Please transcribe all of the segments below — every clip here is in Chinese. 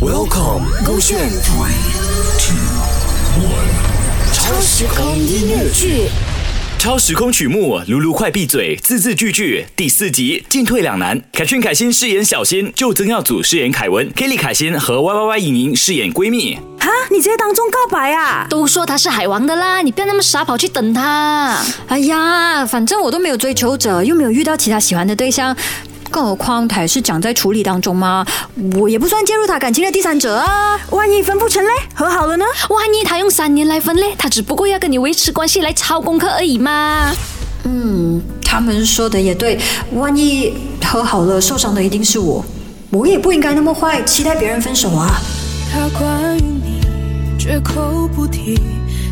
Welcome，勾选。超时空音乐剧，超时空曲目，卢卢快闭嘴，字字句句。第四集进退两难，凯旋凯欣饰演小新，就曾耀祖饰演凯文，Kelly 凯欣和 Y Y Y 莹莹饰演闺蜜。哈，你直接当众告白啊？都说他是海王的啦，你不要那么傻跑去等他。哎呀，反正我都没有追求者，又没有遇到其他喜欢的对象，更何况他也是讲在处理当中嘛，我也不算介入他感情的第三者啊。万一分不成嘞，和好了呢？万一他用三年来分嘞，他只不过要跟你维持关系来抄功课而已嘛。嗯，他们说的也对，万一和好了，受伤的一定是我，我也不应该那么坏，期待别人分手啊。他关于你绝口不提，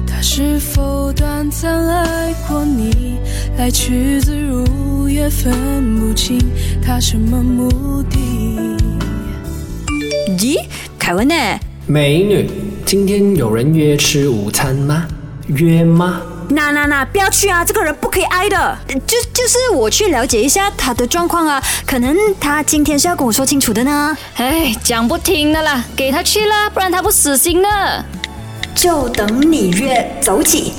他是否短暂爱过你？来去自如也分不清他什么目的。咦，凯文呢？美女，今天有人约吃午餐吗？约吗？那那那，不要去啊！这个人不可以挨的。就就是我去了解一下他的状况啊，可能他今天是要跟我说清楚的呢。哎，讲不听的啦，给他去了，不然他不死心的。就等你约，走起。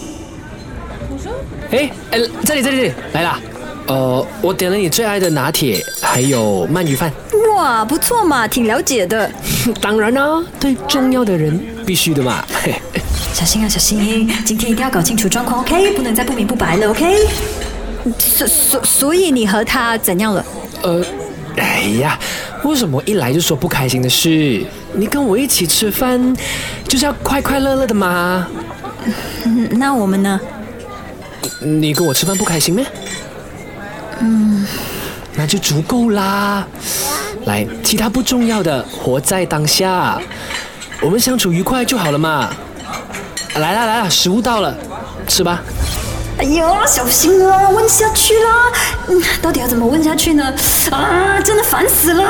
哎哎，这里这里这里来啦！呃，我点了你最爱的拿铁，还有鳗鱼饭。哇，不错嘛，挺了解的。当然啦，对重要的人必须的嘛。嘿 小心啊，小心！今天一定要搞清楚状况，OK？不能再不明不白了，OK？所所所以你和他怎样了？呃，哎呀，为什么一来就说不开心的事？你跟我一起吃饭，就是要快快乐乐的嘛。嗯 那我们呢？你跟我吃饭不开心咩？嗯，那就足够啦。来，其他不重要的，活在当下，我们相处愉快就好了嘛。来啦来啦，食物到了，吃吧。哎呦，小心啊！问下去啦。嗯，到底要怎么问下去呢？啊，真的烦死了。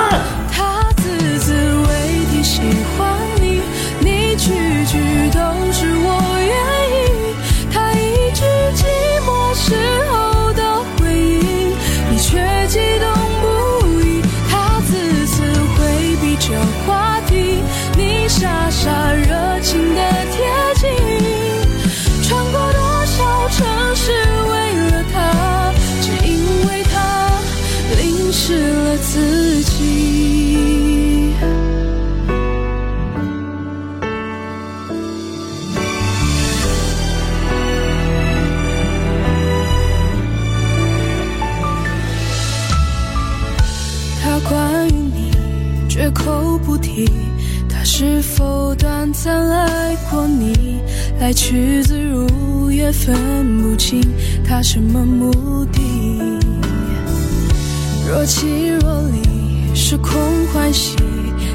绝口不提，他是否短暂爱过你？来去自如也分不清他什么目的。若即若离，是空欢喜，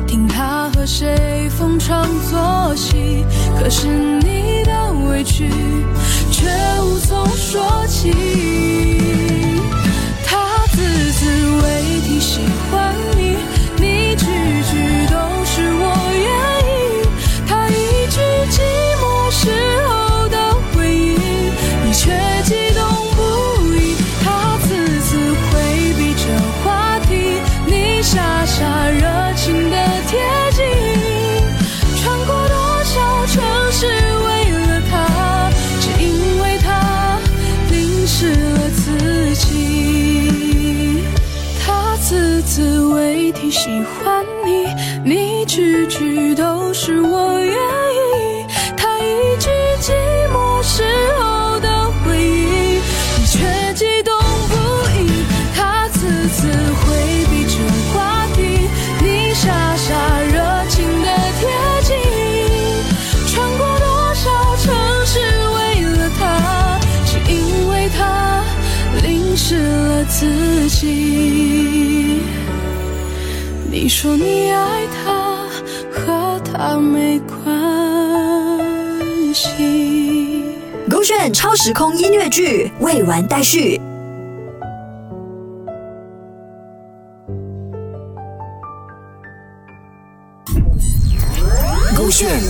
听他和谁逢场作戏。可是你的委屈却无从说喜欢你，你句句都是我愿意。他一句寂寞时候的回应，你却激动不已。他次次回避着话题，你傻傻热情的贴近。穿过多少城市为了他，只因为他淋湿了自己。你说你爱他，和他没关系。勾选超时空音乐剧未完待续。勾选。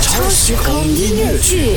超时空音乐剧，